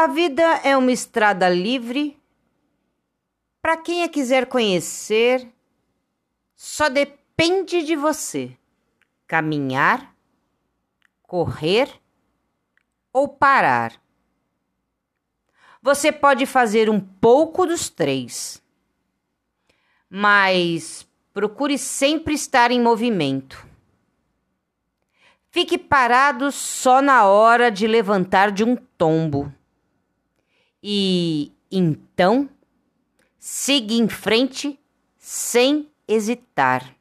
A vida é uma estrada livre para quem a quiser conhecer. Só depende de você caminhar, correr ou parar. Você pode fazer um pouco dos três, mas procure sempre estar em movimento. Fique parado só na hora de levantar de um tombo. E então, siga em frente sem hesitar.